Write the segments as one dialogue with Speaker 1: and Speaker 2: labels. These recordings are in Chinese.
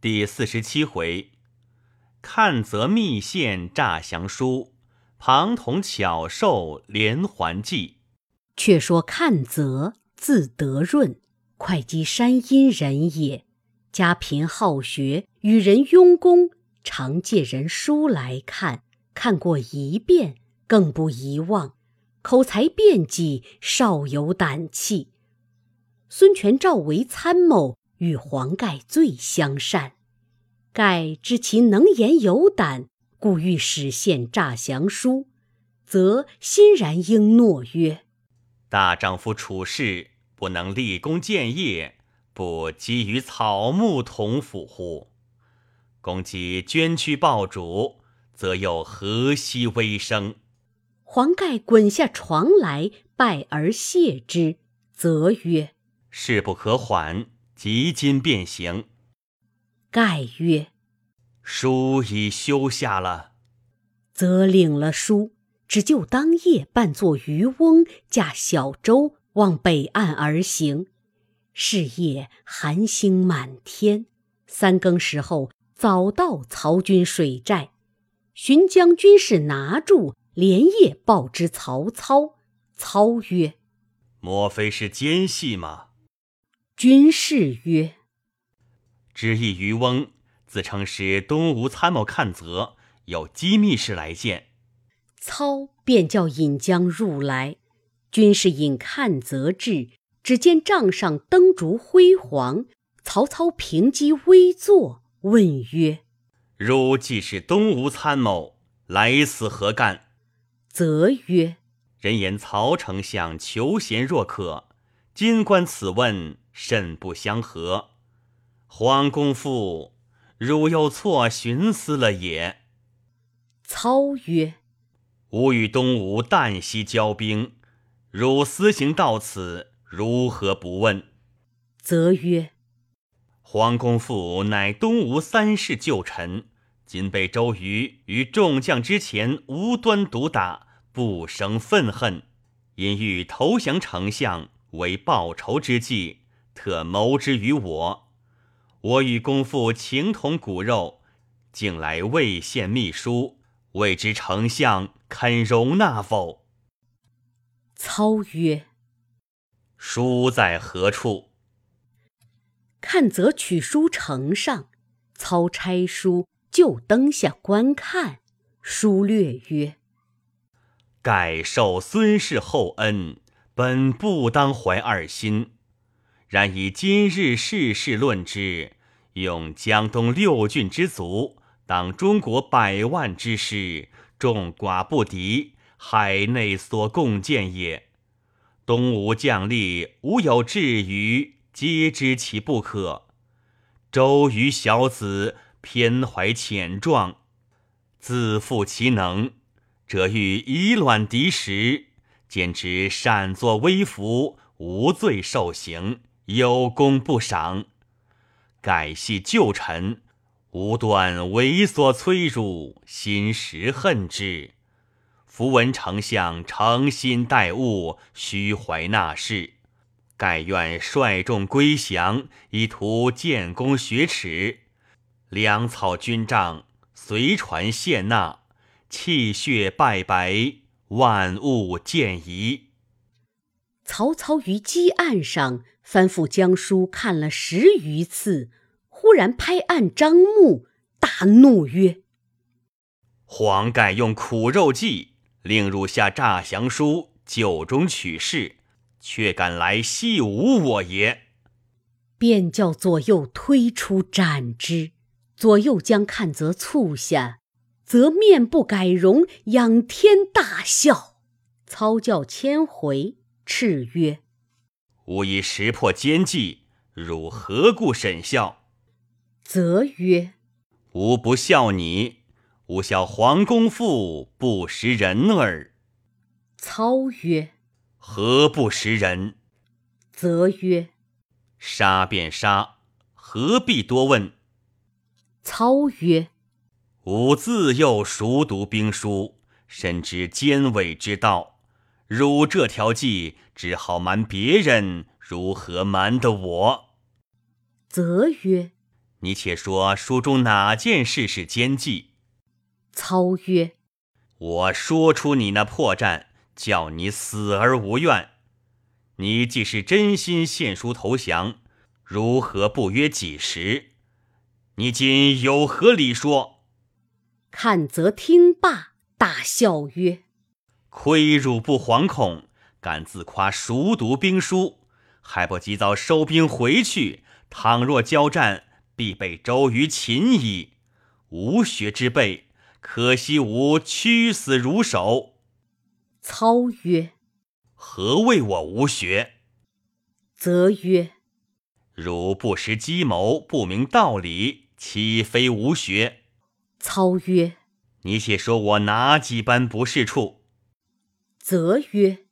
Speaker 1: 第四十七回，看则密线诈降书，庞统巧授连环计。
Speaker 2: 却说看则字德润，会稽山阴人也，家贫好学，与人佣工，常借人书来看，看过一遍，更不遗忘。口才辩计，少有胆气。孙权召为参谋。与黄盖最相善，盖知其能言有胆，故欲使献诈降书，则欣然应诺曰：“
Speaker 1: 大丈夫处世不能立功建业，不积于草木同腐乎？公既捐躯报主，则又何惜微生？”
Speaker 2: 黄盖滚下床来，拜而谢之，则曰：“
Speaker 1: 事不可缓。”即今便行。
Speaker 2: 盖曰：“
Speaker 1: 书已修下了。”
Speaker 2: 则领了书，只就当夜扮作渔翁，驾小舟往北岸而行。是夜寒星满天，三更时候早到曹军水寨，寻将军士拿住，连夜报之曹操。操曰：“
Speaker 1: 莫非是奸细吗？”
Speaker 2: 军士曰：“
Speaker 1: 知意渔翁自称是东吴参谋看则，有机密事来见。”
Speaker 2: 操便叫引将入来。军士引看则至，只见帐上灯烛辉煌。曹操平机微坐，问曰：“
Speaker 1: 汝既是东吴参谋，来此何干？”
Speaker 2: 则曰：“
Speaker 1: 人言曹丞相求贤若渴，今观此问。”甚不相合，黄公父，汝又错寻思了也。
Speaker 2: 操曰：“
Speaker 1: 吾与东吴旦夕交兵，汝私行到此，如何不问？”
Speaker 2: 则曰：“
Speaker 1: 黄公父乃东吴三世旧臣，今被周瑜于众将之前无端毒打，不生愤恨，因欲投降丞相，为报仇之计。”特谋之于我，我与公父情同骨肉，竟来未献密书，未知丞相肯容纳否？
Speaker 2: 操曰：“
Speaker 1: 书在何处？”
Speaker 2: 看则取书呈上，操拆书就灯下观看，书略曰：“
Speaker 1: 盖受孙氏厚恩，本不当怀二心。”然以今日世事论之，用江东六郡之卒，当中国百万之师，众寡不敌，海内所共建也。东吴将吏无有至于，皆知其不可。周瑜小子偏怀浅壮，自负其能，则欲以卵敌石，简直擅作威服，无罪受刑。有功不赏，改系旧臣，无端猥琐催辱，心实恨之。符闻丞相诚心待物，虚怀纳事，盖愿率众归降，以图建功雪耻。粮草军帐，随传献纳，气血败白，万物见疑。
Speaker 2: 曹操于积案上。翻复江书看了十余次，忽然拍案张目，大怒曰：“
Speaker 1: 黄盖用苦肉计，令汝下诈降书，酒中取士，却敢来戏侮我也！”
Speaker 2: 便叫左右推出斩之。左右将看则促下，则面不改容，仰天大笑。操教千回，叱曰：
Speaker 1: 吾已识破奸计，汝何故审笑？
Speaker 2: 则曰：“
Speaker 1: 吾不笑你，吾笑黄公父不识人耳。”
Speaker 2: 操曰：“
Speaker 1: 何不识人？”
Speaker 2: 则曰：“
Speaker 1: 杀便杀，何必多问？”
Speaker 2: 操曰：“
Speaker 1: 吾自幼熟读兵书，深知奸伪之道。”汝这条计只好瞒别人，如何瞒得我？
Speaker 2: 则曰：“
Speaker 1: 你且说书中哪件事是奸计？”
Speaker 2: 操曰：“
Speaker 1: 我说出你那破绽，叫你死而无怨。你既是真心献书投降，如何不约几时？你今有何理说？”
Speaker 2: 阚泽听罢，大笑曰：“
Speaker 1: 亏汝不惶恐，敢自夸熟读兵书，还不及早收兵回去？倘若交战，必被周瑜擒矣。无学之辈，可惜吾屈死如手。”
Speaker 2: 操曰：“
Speaker 1: 何谓我无学？”
Speaker 2: 则曰：“
Speaker 1: 汝不识机谋，不明道理，岂非无学？”
Speaker 2: 操曰：“
Speaker 1: 你且说我哪几般不是处？”
Speaker 2: 则曰：“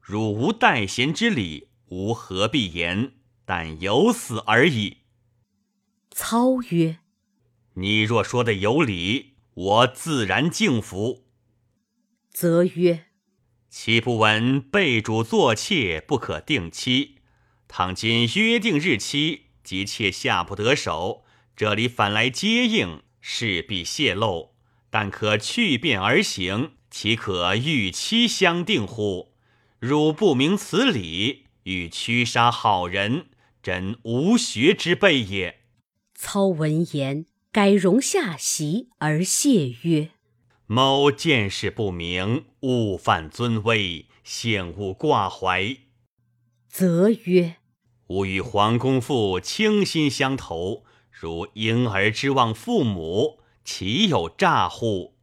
Speaker 1: 汝无待贤之礼，吾何必言？但有死而已。”
Speaker 2: 操曰：“
Speaker 1: 你若说的有理，我自然敬服。”
Speaker 2: 则曰：“
Speaker 1: 岂不闻备主作妾不可定期？倘今约定日期，即妾下不得手，这里反来接应。”势必泄露，但可去变而行，岂可预期相定乎？汝不明此理，欲驱杀好人，真无学之辈也。
Speaker 2: 操闻言，改容下席而谢曰：“
Speaker 1: 某见识不明，误犯尊威，幸勿挂怀。”
Speaker 2: 则曰：“
Speaker 1: 吾与黄公父倾心相投。”如婴儿之望父母，岂有诈乎？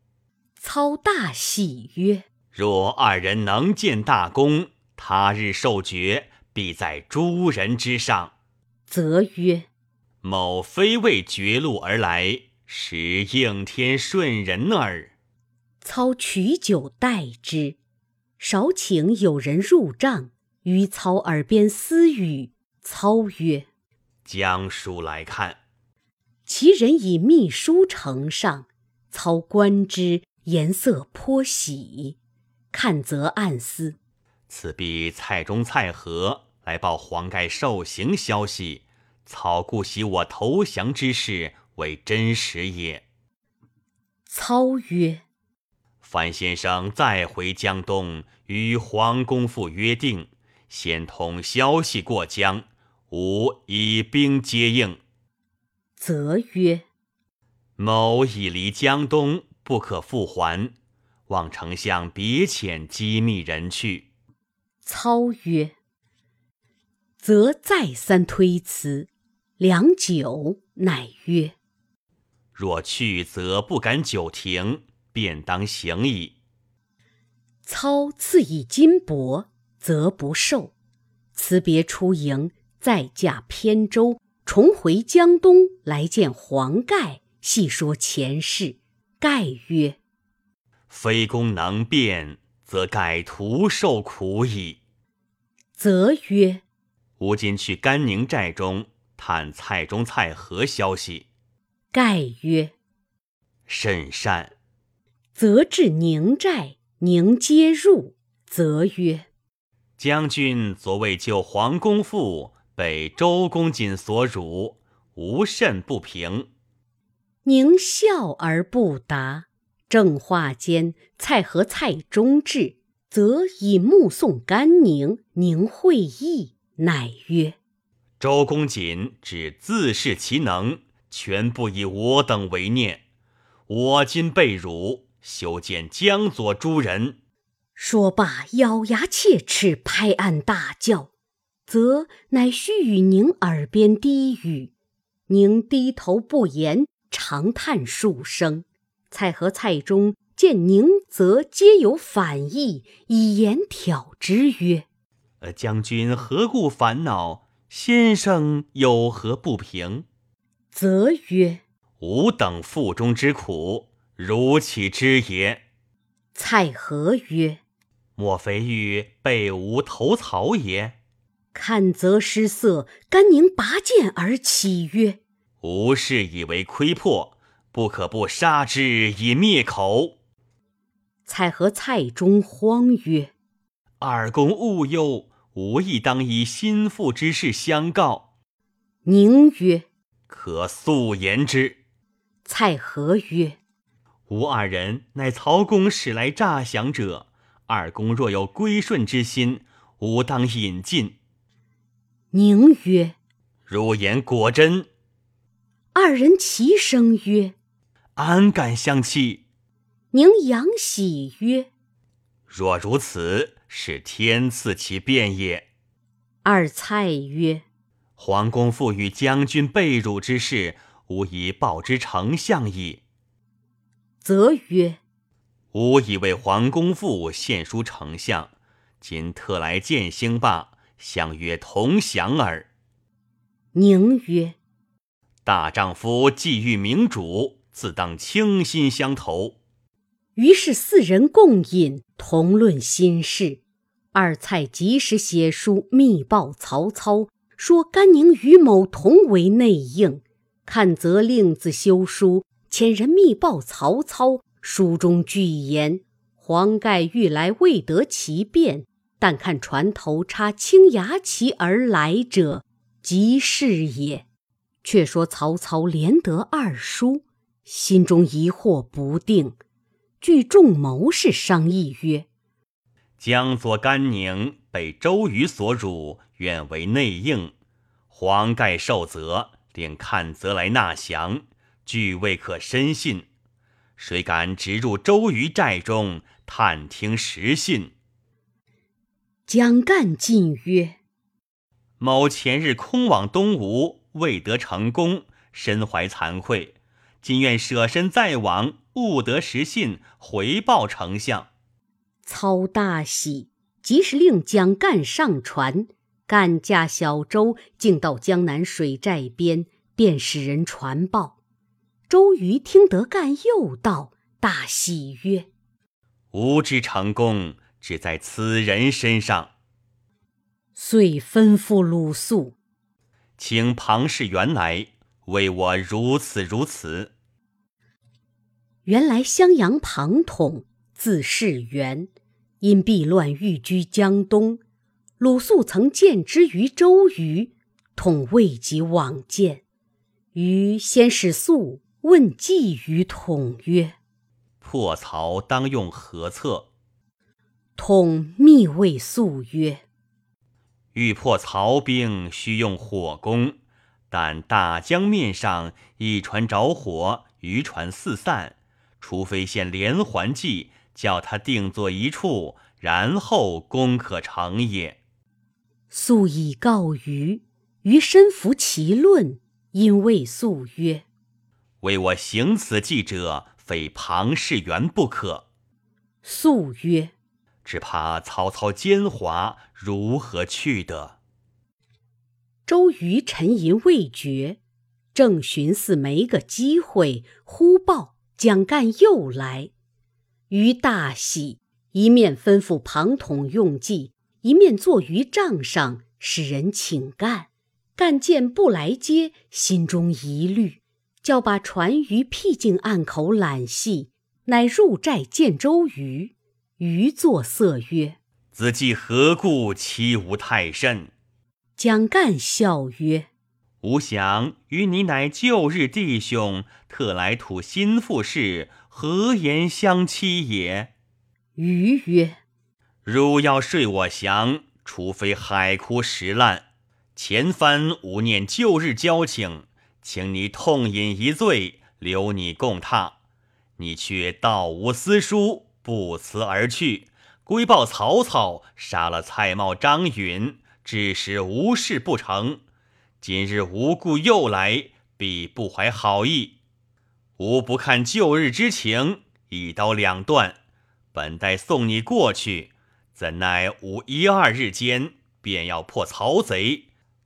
Speaker 2: 操大喜曰：“
Speaker 1: 若二人能见大功，他日受爵，必在诸人之上。”
Speaker 2: 则曰：“
Speaker 1: 某非为绝路而来，实应天顺人耳。”
Speaker 2: 操取酒待之，少请有人入帐，于操耳边私语。操曰：“
Speaker 1: 将书来看。”
Speaker 2: 其人以秘书呈上，操观之，颜色颇喜。看则暗思：
Speaker 1: 此必蔡中、蔡和来报黄盖受刑消息。操故喜我投降之事为真实也。
Speaker 2: 操曰：“
Speaker 1: 樊先生再回江东，与黄公父约定，先通消息过江，吾以兵接应。”
Speaker 2: 则曰：“
Speaker 1: 某已离江东，不可复还，望丞相别遣机密人去。”
Speaker 2: 操曰：“则再三推辞，良久，乃曰：‘
Speaker 1: 若去，则不敢久停，便当行矣。’
Speaker 2: 操赐以金帛，则不受。辞别出营，再驾扁舟。重回江东来见黄盖，细说前事。盖曰：“
Speaker 1: 非公能辩，则盖徒受苦矣。”
Speaker 2: 则曰：“
Speaker 1: 吾今去甘宁寨中探蔡中、蔡和消息。”
Speaker 2: 盖曰：“
Speaker 1: 甚善。”
Speaker 2: 则至宁寨，宁接入。则曰：“
Speaker 1: 将军昨为救黄公父。”被周公瑾所辱，无甚不平。
Speaker 2: 宁笑而不答。正话间，蔡和、蔡中至，则以目送甘宁。宁会意，乃曰：“
Speaker 1: 周公瑾只自恃其能，全不以我等为念。我今被辱，休见江左诸人。”
Speaker 2: 说罢，咬牙切齿，拍案大叫。则乃须与宁耳边低语，宁低头不言，长叹数声。蔡和、蔡中见宁，则皆有反意，以言挑之曰：“
Speaker 1: 呃，将军何故烦恼？先生有何不平？”
Speaker 2: 则曰：“
Speaker 1: 吾等腹中之苦，如岂知也？”
Speaker 2: 蔡和曰：“
Speaker 1: 莫非欲被吾投曹也？”
Speaker 2: 看则失色，甘宁拔剑而起，曰：“
Speaker 1: 吾事以为窥破，不可不杀之以灭口。”
Speaker 2: 蔡和、蔡中慌曰：“
Speaker 1: 二公勿忧，吾亦当以心腹之事相告。”
Speaker 2: 宁曰：“
Speaker 1: 可速言之。
Speaker 2: 蔡和曰：“
Speaker 1: 吾二人乃曹公使来诈降者，二公若有归顺之心，吾当引进。”
Speaker 2: 宁曰：“
Speaker 1: 如言果真。”
Speaker 2: 二人齐声曰：“
Speaker 1: 安敢相欺？”
Speaker 2: 宁阳喜曰：“
Speaker 1: 若如此，是天赐其变也。”
Speaker 2: 二蔡曰：“
Speaker 1: 皇公父与将军被辱之事，吾以报之丞相矣。”
Speaker 2: 则曰：“
Speaker 1: 吾已为皇公父献书丞相，今特来见兴罢，相约同享耳。”
Speaker 2: 宁曰。
Speaker 1: 大丈夫既遇明主，自当倾心相投。
Speaker 2: 于是四人共饮，同论心事。二蔡及时写书密报曹操，说甘宁、与某同为内应。看则令自修书，遣人密报曹操。书中具言：黄盖欲来，未得其便，但看船头插青牙旗而来者，即是也。却说曹操连得二书，心中疑惑不定，据众谋士商议曰：“
Speaker 1: 江左甘宁被周瑜所辱，愿为内应。黄盖受责，令看则来纳降，俱未可深信。谁敢直入周瑜寨中探听实信？”
Speaker 2: 蒋干进曰：“
Speaker 1: 某前日空往东吴。”未得成功，身怀惭愧，今愿舍身再往，悟得实信，回报丞相。
Speaker 2: 操大喜，即时令蒋干上船，干驾小舟，径到江南水寨边，便使人传报。周瑜听得干又到，大喜曰：“
Speaker 1: 吾之成功，只在此人身上。”
Speaker 2: 遂吩咐鲁肃。
Speaker 1: 请庞士元来为我如此如此。
Speaker 2: 原来襄阳庞统字士元，因避乱寓居江东。鲁肃曾见之于周瑜，统未及往见。瑜先使肃问计于统曰：“
Speaker 1: 破曹当用何策？”
Speaker 2: 统密谓肃曰。
Speaker 1: 欲破曹兵，须用火攻。但大江面上一船着火，渔船四散，除非现连环计，叫他定坐一处，然后攻可成也。
Speaker 2: 素以告于于身服其论，因谓素曰：“
Speaker 1: 为我行此计者，非庞士元不可。”
Speaker 2: 素曰。
Speaker 1: 只怕曹操奸猾，如何去得？
Speaker 2: 周瑜沉吟未决，正寻思没个机会，忽报蒋干又来。瑜大喜，一面吩咐庞统用计，一面坐于帐上，使人请干。干见不来接，心中疑虑，叫把船于僻静岸口揽系，乃入寨见周瑜。余作色曰：“
Speaker 1: 子季何故欺吾太甚？”
Speaker 2: 蒋干笑曰：“
Speaker 1: 吾想与你乃旧日弟兄，特来吐心腹事，何言相欺也？”
Speaker 2: 余曰：“
Speaker 1: 汝要睡我降，除非海枯石烂。前番吾念旧日交情，请你痛饮一醉，留你共榻。你却道无私书。”不辞而去，归报曹操，杀了蔡瑁、张允，致使无事不成。今日无故又来，必不怀好意。吾不看旧日之情，一刀两断。本待送你过去，怎奈吾一二日间便要破曹贼，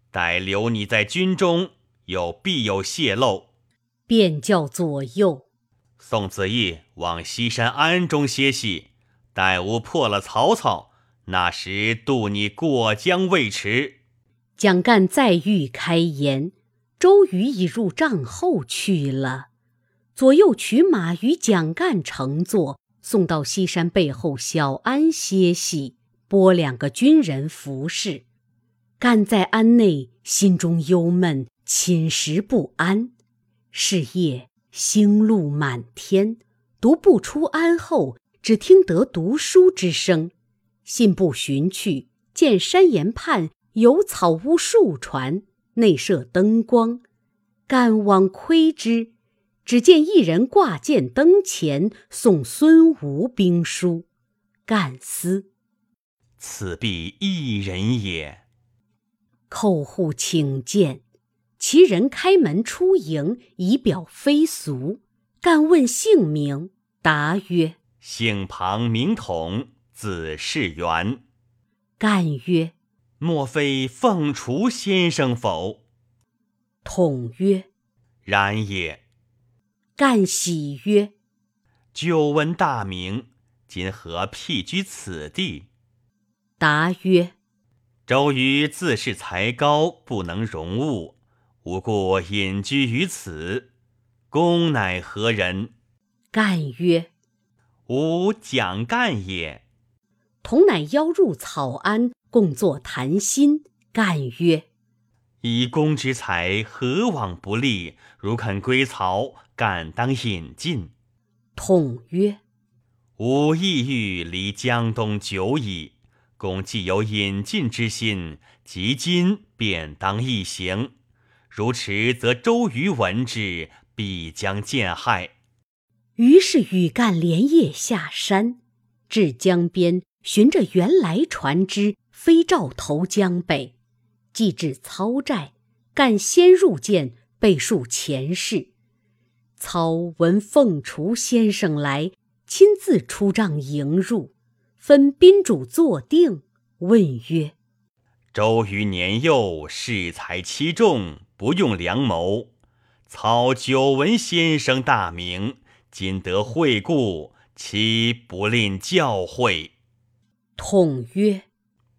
Speaker 1: 待留你在军中，又必有泄露，
Speaker 2: 便叫左右。
Speaker 1: 宋子义往西山庵中歇息，待吾破了曹操，那时渡你过江未迟。
Speaker 2: 蒋干再欲开言，周瑜已入帐后去了。左右取马与蒋干乘坐，送到西山背后小庵歇息，拨两个军人服侍。干在庵内，心中忧闷，寝食不安。是夜星露满天，独不出安后，只听得读书之声。信步寻去，见山岩畔有草屋数船，内设灯光。赶往窥之，只见一人挂剑灯前，送孙吴兵书。干思，
Speaker 1: 此必一人也。
Speaker 2: 叩户请见。其人开门出迎，以表非俗。干问姓名？答曰：“
Speaker 1: 姓庞，名统，字士元。”
Speaker 2: 干曰：“
Speaker 1: 莫非凤雏先生否？”
Speaker 2: 统曰：“
Speaker 1: 然也。”
Speaker 2: 干喜曰：“
Speaker 1: 久闻大名，今何僻居此地？”
Speaker 2: 答曰：“
Speaker 1: 周瑜自恃才高，不能容物。”吾故隐居于此。公乃何人？
Speaker 2: 干曰：“
Speaker 1: 吾蒋干也。”
Speaker 2: 同乃邀入草庵，共坐谈心。干曰：“
Speaker 1: 以公之才，何往不利？如肯归曹，敢当引进。”
Speaker 2: 统曰：“
Speaker 1: 吾意欲离江东久矣。公既有引进之心，即今便当一行。”如迟，则周瑜闻之，必将见害。
Speaker 2: 于是羽干连夜下山，至江边，寻着原来船只，飞照投江北。既至操寨，干先入见，备述前事。操闻凤雏先生来，亲自出帐迎入，分宾主坐定，问曰：“
Speaker 1: 周瑜年幼，恃才欺众。”不用良谋，操久闻先生大名，今得会故，岂不吝教诲？
Speaker 2: 统曰：“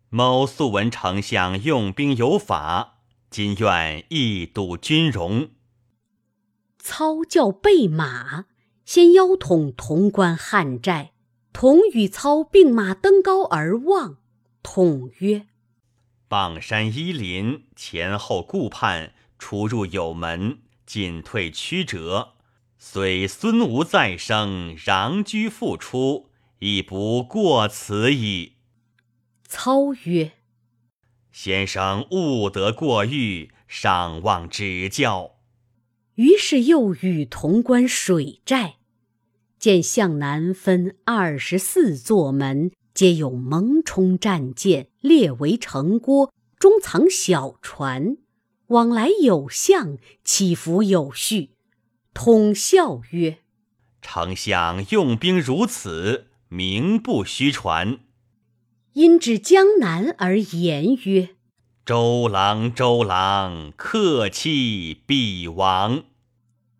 Speaker 1: 某素闻丞相用兵有法，今愿一睹军容。”
Speaker 2: 操叫备马，先邀统潼关汉寨。统与操并马登高而望，统曰：“
Speaker 1: 傍山依林，前后顾盼。”出入有门，进退曲折。虽孙吴再生，攘居复出，亦不过此矣。
Speaker 2: 操曰：“
Speaker 1: 先生勿得过誉，尚望指教。”
Speaker 2: 于是又与潼关水寨，见向南分二十四座门，皆有蒙冲战舰，列为城郭，中藏小船。往来有相，起伏有序。通笑曰：“
Speaker 1: 丞相用兵如此，名不虚传。”
Speaker 2: 因指江南而言曰：“
Speaker 1: 周郎，周郎，客气必亡。”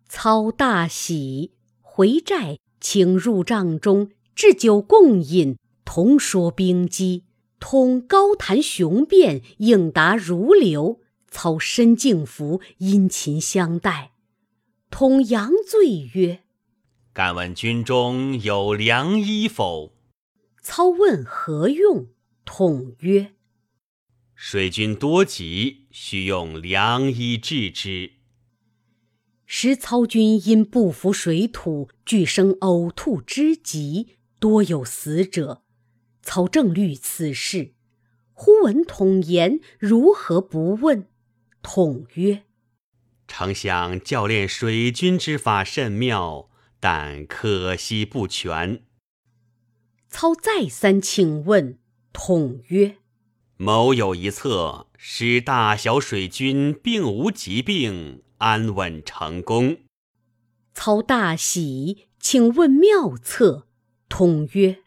Speaker 2: 操大喜，回寨请入帐中，置酒共饮，同说兵机，通高谈雄辩，应答如流。操身敬服，殷勤相待。统扬醉曰：“
Speaker 1: 敢问军中有良医否？”
Speaker 2: 操问何用，统曰：“
Speaker 1: 水军多疾，须用良医治之。”
Speaker 2: 时操军因不服水土，俱生呕吐之疾，多有死者。操正虑此事，忽闻统言，如何不问？统曰：“
Speaker 1: 丞相教练水军之法甚妙，但可惜不全。”
Speaker 2: 操再三请问，统曰：“
Speaker 1: 某有一策，使大小水军并无疾病，安稳成功。”
Speaker 2: 操大喜，请问妙策。统曰：“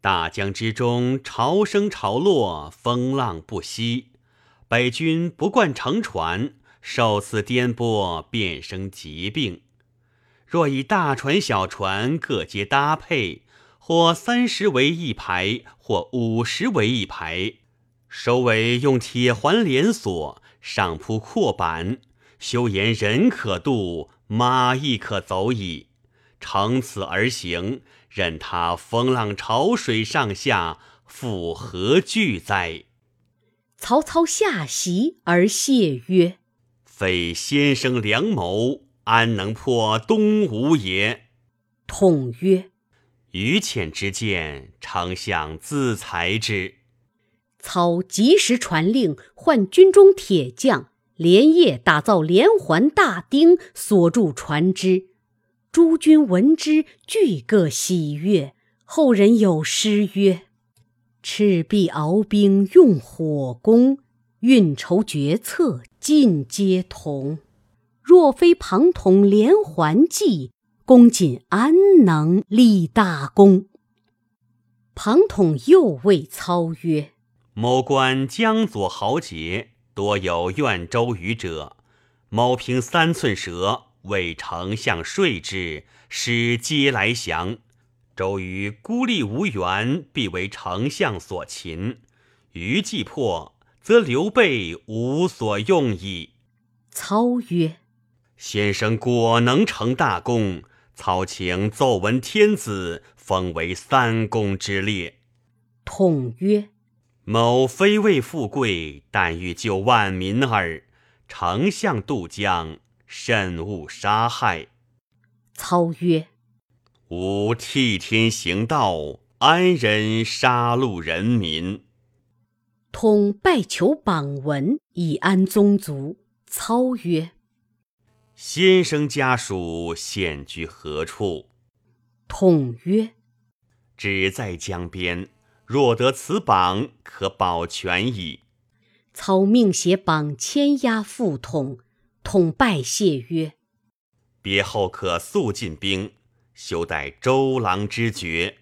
Speaker 1: 大江之中，潮生潮落，风浪不息。”北军不惯乘船，受此颠簸，便生疾病。若以大船、小船各皆搭配，或三十为一排，或五十为一排，首尾用铁环连锁，上铺阔板，修言人可渡，马亦可走矣。乘此而行，任他风浪潮水上下，复何惧哉？
Speaker 2: 曹操下席而谢曰：“
Speaker 1: 非先生良谋，安能破东吴也？”
Speaker 2: 统曰：“
Speaker 1: 于浅之见，丞相自裁之。”
Speaker 2: 操及时传令，唤军中铁匠，连夜打造连环大钉，锁住船只。诸军闻之，俱各喜悦。后人有诗曰：“赤壁鏖兵用火攻，运筹决策尽皆同。若非庞统连环计，公瑾安能立大功？”庞统又谓操曰：
Speaker 1: 某观江左豪杰，多有怨周瑜者。某凭三寸舌，为丞相说之，使皆来降。周瑜孤立无援，必为丞相所擒。余既破，则刘备无所用矣。
Speaker 2: 操曰：“
Speaker 1: 先生果能成大功，操请奏闻天子，封为三公之列。”
Speaker 2: 统曰。
Speaker 1: 某非为富贵，但欲救万民耳。丞相渡江，慎勿杀害。
Speaker 2: 操曰：“
Speaker 1: 吾替天行道，安忍杀戮人民？”
Speaker 2: 统拜求榜文，以安宗族。操曰：“
Speaker 1: 先生家属现居何处？”
Speaker 2: 统曰：“
Speaker 1: 只在江边。”若得此榜，可保全矣。
Speaker 2: 操命携榜牵押副统，统拜谢曰：“
Speaker 1: 别后可速进兵，休待周郎之决。”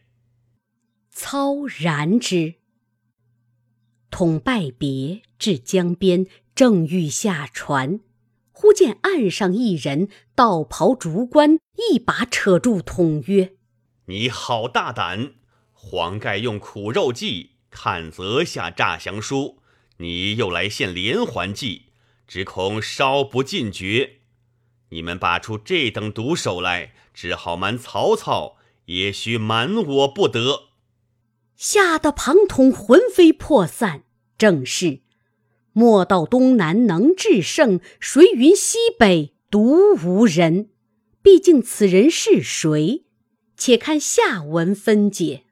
Speaker 2: 操然之。统拜别，至江边，正欲下船，忽见岸上一人，道袍竹冠，一把扯住统曰：“
Speaker 1: 你好大胆！”黄盖用苦肉计看泽下诈降书，你又来献连环计，只恐稍不尽绝。你们拔出这等毒手来，只好瞒曹操，也须瞒我不得。
Speaker 2: 吓得庞统魂飞魄散。正是：莫道东南能制胜，谁云西北独无人？毕竟此人是谁？且看下文分解。